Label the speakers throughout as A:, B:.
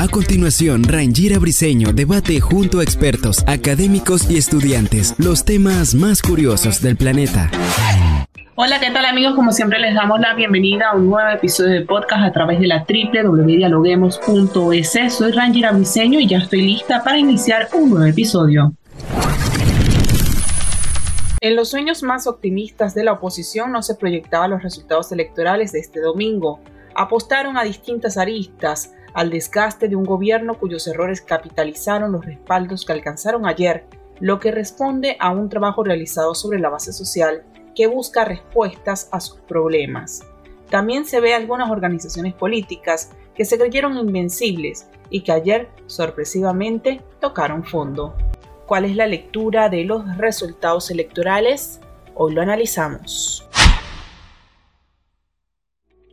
A: A continuación, Rangira Briseño debate junto a expertos, académicos y estudiantes los temas más curiosos del planeta.
B: Hola, ¿qué tal amigos? Como siempre les damos la bienvenida a un nuevo episodio de podcast a través de la www.dialoguemos.es. Soy Rangira Briseño y ya estoy lista para iniciar un nuevo episodio. En los sueños más optimistas de la oposición no se proyectaban los resultados electorales de este domingo. Apostaron a distintas aristas, al desgaste de un gobierno cuyos errores capitalizaron los respaldos que alcanzaron ayer, lo que responde a un trabajo realizado sobre la base social que busca respuestas a sus problemas. También se ve algunas organizaciones políticas que se creyeron invencibles y que ayer sorpresivamente tocaron fondo. ¿Cuál es la lectura de los resultados electorales? Hoy lo analizamos.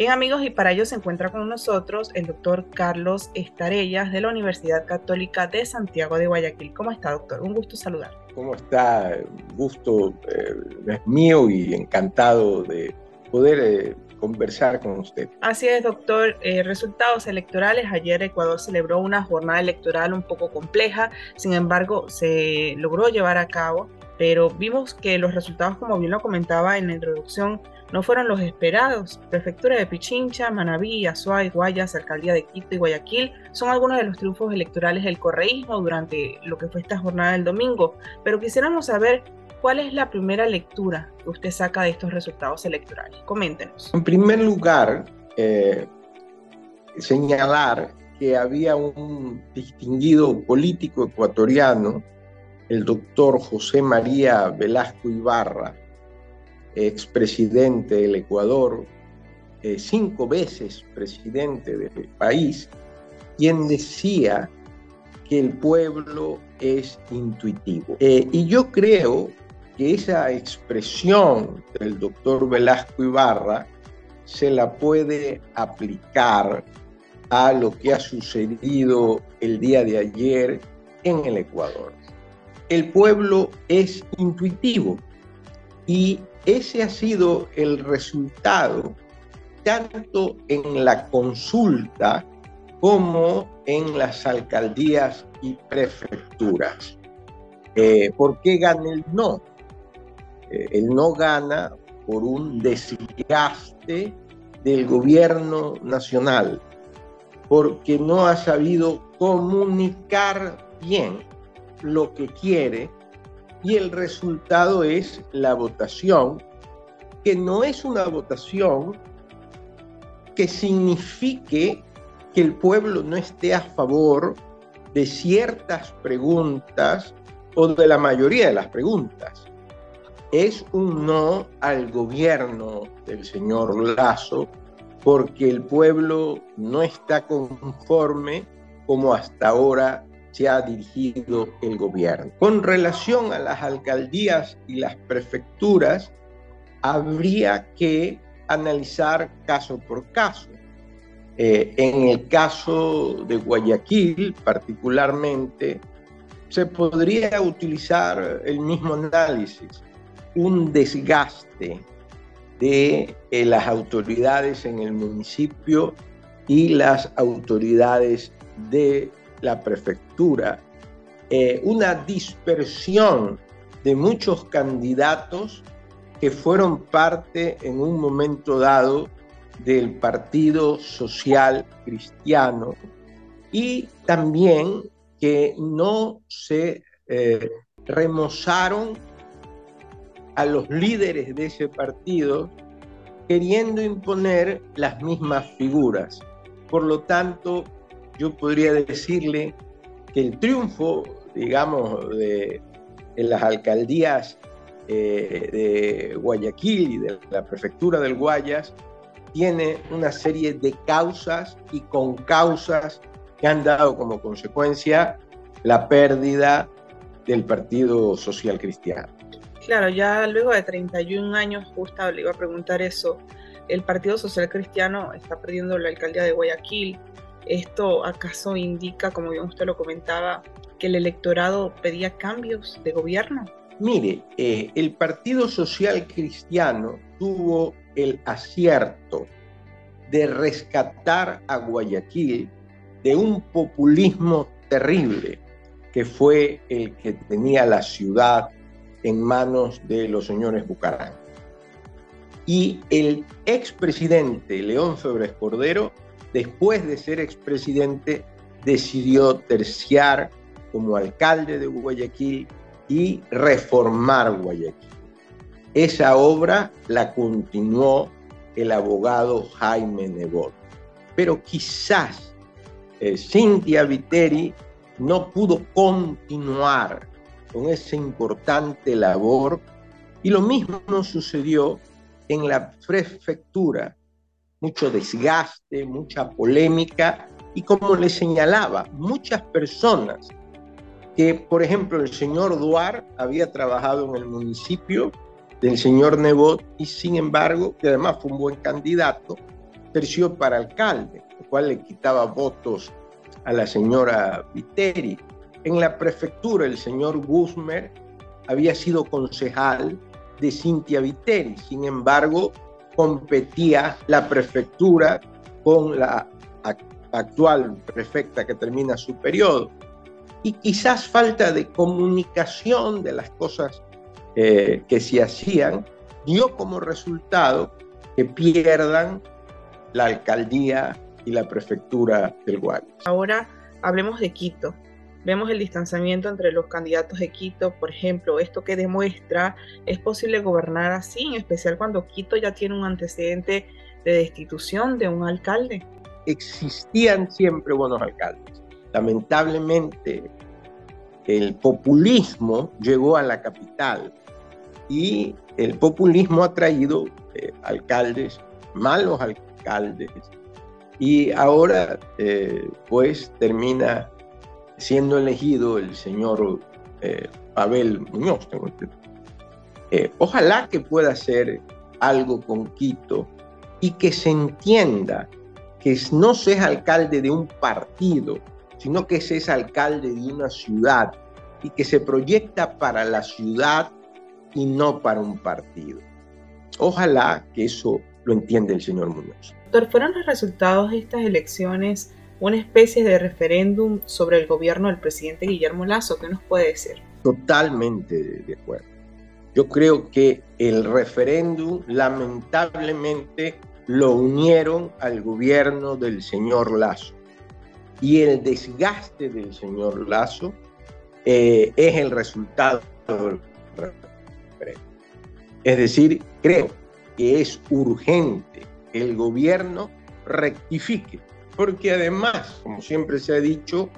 B: Bien amigos, y para ello se encuentra con nosotros el doctor Carlos Estarellas de la Universidad Católica de Santiago de Guayaquil. ¿Cómo está, doctor? Un gusto saludar.
C: ¿Cómo está? Gusto eh, es mío y encantado de poder eh, conversar con usted.
B: Así es, doctor. Eh, resultados electorales. Ayer Ecuador celebró una jornada electoral un poco compleja, sin embargo, se logró llevar a cabo, pero vimos que los resultados, como bien lo comentaba en la introducción, no fueron los esperados. Prefectura de Pichincha, Manabí, Azuay, Guayas, Alcaldía de Quito y Guayaquil son algunos de los triunfos electorales del correísmo durante lo que fue esta jornada del domingo. Pero quisiéramos saber cuál es la primera lectura que usted saca de estos resultados electorales. Coméntenos.
C: En primer lugar, eh, señalar que había un distinguido político ecuatoriano, el doctor José María Velasco Ibarra, expresidente del Ecuador, eh, cinco veces presidente del país, quien decía que el pueblo es intuitivo. Eh, y yo creo que esa expresión del doctor Velasco Ibarra se la puede aplicar a lo que ha sucedido el día de ayer en el Ecuador. El pueblo es intuitivo y ese ha sido el resultado tanto en la consulta como en las alcaldías y prefecturas. Eh, ¿Por qué gana el no? Eh, el no gana por un desgaste del gobierno nacional, porque no ha sabido comunicar bien lo que quiere y el resultado es la votación, que no es una votación que signifique que el pueblo no esté a favor de ciertas preguntas o de la mayoría de las preguntas. Es un no al gobierno del señor Lazo porque el pueblo no está conforme como hasta ahora se ha dirigido el gobierno. Con relación a las alcaldías y las prefecturas, habría que analizar caso por caso. Eh, en el caso de Guayaquil, particularmente, se podría utilizar el mismo análisis, un desgaste de eh, las autoridades en el municipio y las autoridades de la prefectura, eh, una dispersión de muchos candidatos que fueron parte en un momento dado del Partido Social Cristiano y también que no se eh, remozaron a los líderes de ese partido queriendo imponer las mismas figuras. Por lo tanto, yo podría decirle que el triunfo, digamos, de, en las alcaldías eh, de Guayaquil y de la prefectura del Guayas tiene una serie de causas y con causas que han dado como consecuencia la pérdida del Partido Social Cristiano.
B: Claro, ya luego de 31 años, justo le iba a preguntar eso, el Partido Social Cristiano está perdiendo la alcaldía de Guayaquil. ¿Esto acaso indica, como bien usted lo comentaba, que el electorado pedía cambios de gobierno?
C: Mire, eh, el Partido Social Cristiano tuvo el acierto de rescatar a Guayaquil de un populismo terrible que fue el que tenía la ciudad en manos de los señores Bucarán. Y el expresidente León Febres Cordero, después de ser expresidente, decidió terciar como alcalde de Guayaquil y reformar Guayaquil. Esa obra la continuó el abogado Jaime Nebot. Pero quizás eh, Cintia Viteri no pudo continuar con esa importante labor y lo mismo sucedió en la prefectura. Mucho desgaste, mucha polémica y como le señalaba, muchas personas que, por ejemplo, el señor Duar había trabajado en el municipio del señor Nebot y sin embargo, que además fue un buen candidato, terció para alcalde, lo cual le quitaba votos a la señora Viteri. En la prefectura, el señor Guzmer había sido concejal de Cintia Viteri, sin embargo, competía la prefectura con la actual prefecta que termina su periodo. Y quizás falta de comunicación de las cosas eh, que se hacían, dio como resultado que pierdan la alcaldía y la prefectura del Guayas.
B: Ahora hablemos de Quito. Vemos el distanciamiento entre los candidatos de Quito, por ejemplo, esto que demuestra es posible gobernar así, en especial cuando Quito ya tiene un antecedente de destitución de un alcalde.
C: Existían siempre buenos alcaldes. Lamentablemente, el populismo llegó a la capital y el populismo ha traído eh, alcaldes, malos alcaldes, y ahora eh, pues termina siendo elegido el señor eh, Pavel Muñoz. ojalá que pueda hacer algo con Quito y que se entienda que no se es alcalde de un partido, sino que se es alcalde de una ciudad y que se proyecta para la ciudad y no para un partido. Ojalá que eso lo entienda el señor Muñoz.
B: Doctor, ¿fueron los resultados de estas elecciones una especie de referéndum sobre el gobierno del presidente Guillermo Lazo? ¿Qué nos puede decir?
C: Totalmente de acuerdo. Yo creo que el referéndum lamentablemente lo unieron al gobierno del señor Lazo. Y el desgaste del señor Lazo eh, es el resultado del es decir, creo que es urgente que el gobierno rectifique, porque además, como siempre se ha dicho,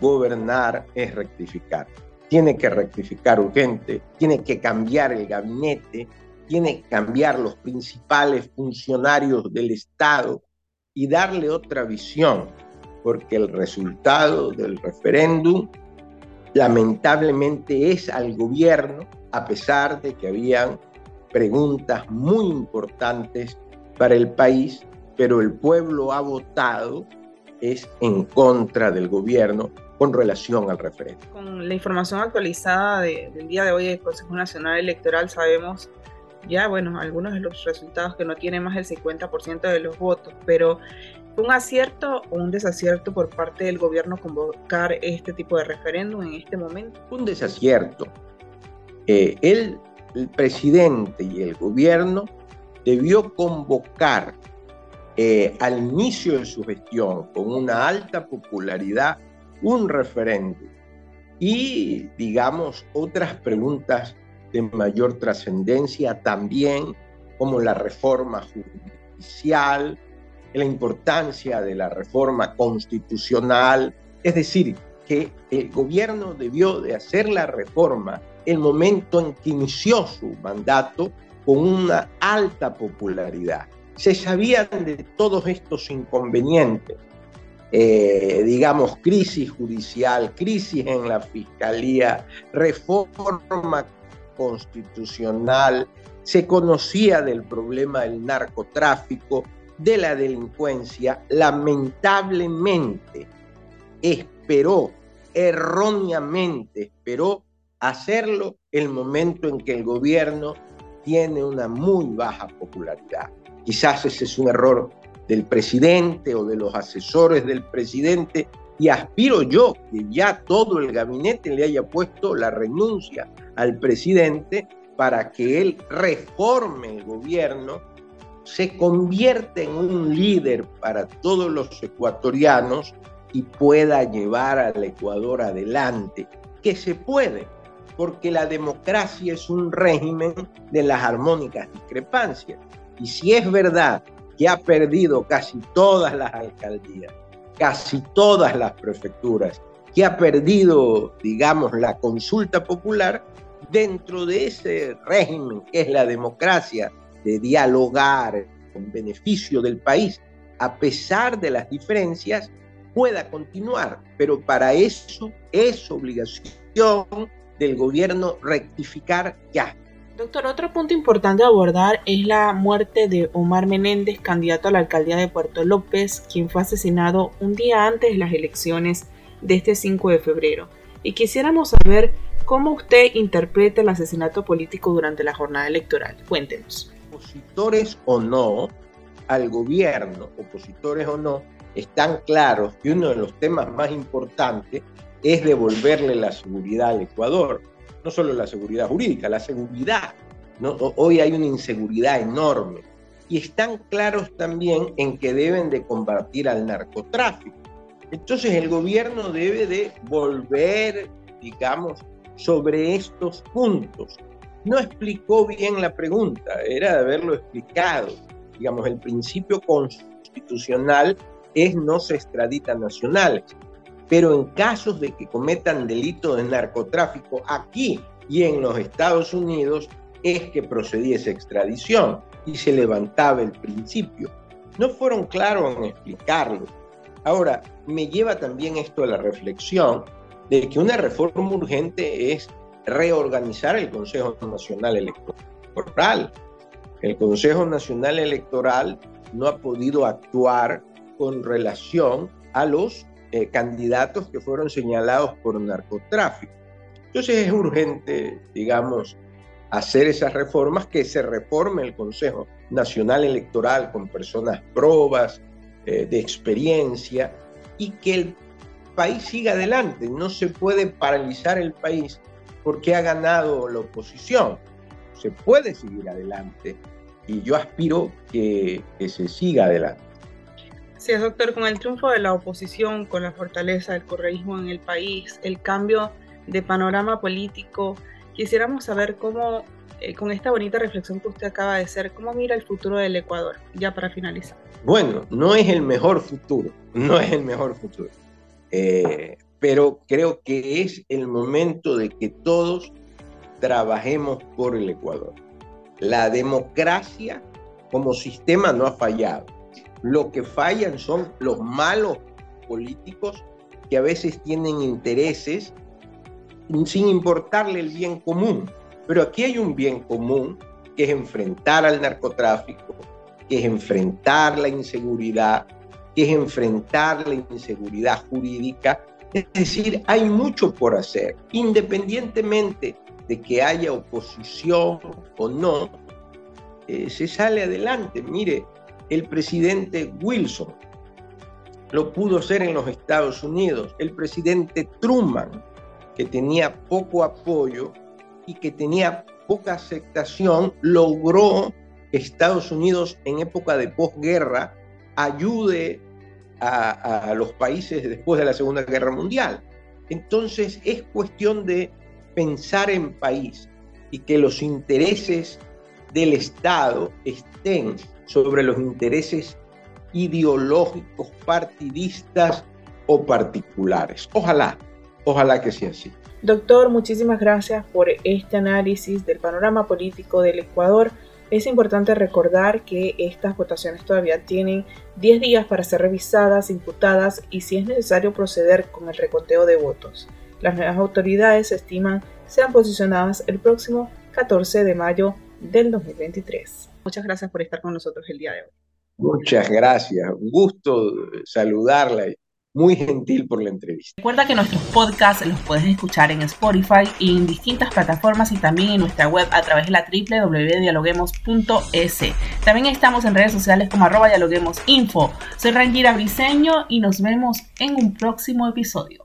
C: gobernar es rectificar. Tiene que rectificar urgente, tiene que cambiar el gabinete, tiene que cambiar los principales funcionarios del Estado y darle otra visión, porque el resultado del referéndum lamentablemente es al gobierno, a pesar de que habían preguntas muy importantes para el país, pero el pueblo ha votado es en contra del gobierno con relación al referéndum.
B: Con la información actualizada del día de hoy del Consejo Nacional Electoral sabemos ya, bueno, algunos de los resultados que no tiene más del 50% de los votos, pero un acierto o un desacierto por parte del gobierno convocar este tipo de referéndum en este momento?
C: Un desacierto. Eh, el presidente y el gobierno debió convocar eh, al inicio de su gestión, con una alta popularidad, un referéndum y, digamos, otras preguntas de mayor trascendencia también, como la reforma judicial, la importancia de la reforma constitucional, es decir, que el gobierno debió de hacer la reforma el momento en que inició su mandato con una alta popularidad. Se sabían de todos estos inconvenientes, eh, digamos, crisis judicial, crisis en la fiscalía, reforma constitucional, se conocía del problema del narcotráfico, de la delincuencia, lamentablemente esperó, erróneamente esperó hacerlo el momento en que el gobierno tiene una muy baja popularidad. Quizás ese es un error del presidente o de los asesores del presidente y aspiro yo que ya todo el gabinete le haya puesto la renuncia al presidente para que él reforme el gobierno, se convierta en un líder para todos los ecuatorianos y pueda llevar al Ecuador adelante, que se puede, porque la democracia es un régimen de las armónicas discrepancias. Y si es verdad que ha perdido casi todas las alcaldías, casi todas las prefecturas, que ha perdido, digamos, la consulta popular, dentro de ese régimen que es la democracia, de dialogar en beneficio del país, a pesar de las diferencias, pueda continuar. Pero para eso es obligación del gobierno rectificar ya.
B: Doctor, otro punto importante a abordar es la muerte de Omar Menéndez, candidato a la alcaldía de Puerto López, quien fue asesinado un día antes de las elecciones de este 5 de febrero. Y quisiéramos saber cómo usted interpreta el asesinato político durante la jornada electoral. Cuéntenos.
C: Opositores o no al gobierno, opositores o no, están claros que uno de los temas más importantes es devolverle la seguridad al Ecuador. No solo la seguridad jurídica, la seguridad. Hoy hay una inseguridad enorme. Y están claros también en que deben de combatir al narcotráfico. Entonces el gobierno debe de volver, digamos, sobre estos puntos. No explicó bien la pregunta, era de haberlo explicado. Digamos, el principio constitucional es no se extradita nacionales pero en casos de que cometan delitos de narcotráfico aquí y en los Estados Unidos es que procedía esa extradición y se levantaba el principio. No fueron claros en explicarlo. Ahora, me lleva también esto a la reflexión de que una reforma urgente es reorganizar el Consejo Nacional Electoral. El Consejo Nacional Electoral no ha podido actuar con relación a los eh, candidatos que fueron señalados por narcotráfico. Entonces es urgente, digamos, hacer esas reformas, que se reforme el Consejo Nacional Electoral con personas probas, eh, de experiencia, y que el país siga adelante. No se puede paralizar el país porque ha ganado la oposición. Se puede seguir adelante y yo aspiro que, que se siga adelante.
B: Sí, doctor, con el triunfo de la oposición, con la fortaleza del correísmo en el país, el cambio de panorama político, quisiéramos saber cómo, eh, con esta bonita reflexión que usted acaba de hacer, cómo mira el futuro del Ecuador, ya para finalizar.
C: Bueno, no es el mejor futuro, no es el mejor futuro, eh, pero creo que es el momento de que todos trabajemos por el Ecuador. La democracia como sistema no ha fallado lo que fallan son los malos políticos que a veces tienen intereses sin importarle el bien común. Pero aquí hay un bien común que es enfrentar al narcotráfico, que es enfrentar la inseguridad, que es enfrentar la inseguridad jurídica. Es decir, hay mucho por hacer, independientemente de que haya oposición o no, eh, se sale adelante. Mire, el presidente Wilson lo pudo hacer en los Estados Unidos. El presidente Truman, que tenía poco apoyo y que tenía poca aceptación, logró que Estados Unidos en época de posguerra ayude a, los países después de la Segunda Guerra Mundial. Entonces es cuestión de pensar en país y que los intereses del Estado estén sobre los intereses ideológicos, partidistas o particulares. Ojalá, ojalá que sea así.
B: Doctor, muchísimas gracias por este análisis del panorama político del Ecuador Es importante recordar que estas votaciones todavía tienen 10 días para ser revisadas, imputadas y si es necesario proceder con el reconteo de votos. Las nuevas autoridades estiman sean posicionadas el próximo 14 de mayo del 2023. Muchas gracias por estar con nosotros el día de hoy.
C: Muchas gracias. Un gusto saludarla muy gentil por la entrevista.
B: Recuerda que nuestros podcasts los puedes escuchar en Spotify y en distintas plataformas y también en nuestra web a través de la www.dialoguemos.es. También estamos en redes sociales como arroba dialoguemosinfo. Soy Rangira Briseño y nos vemos en un próximo episodio.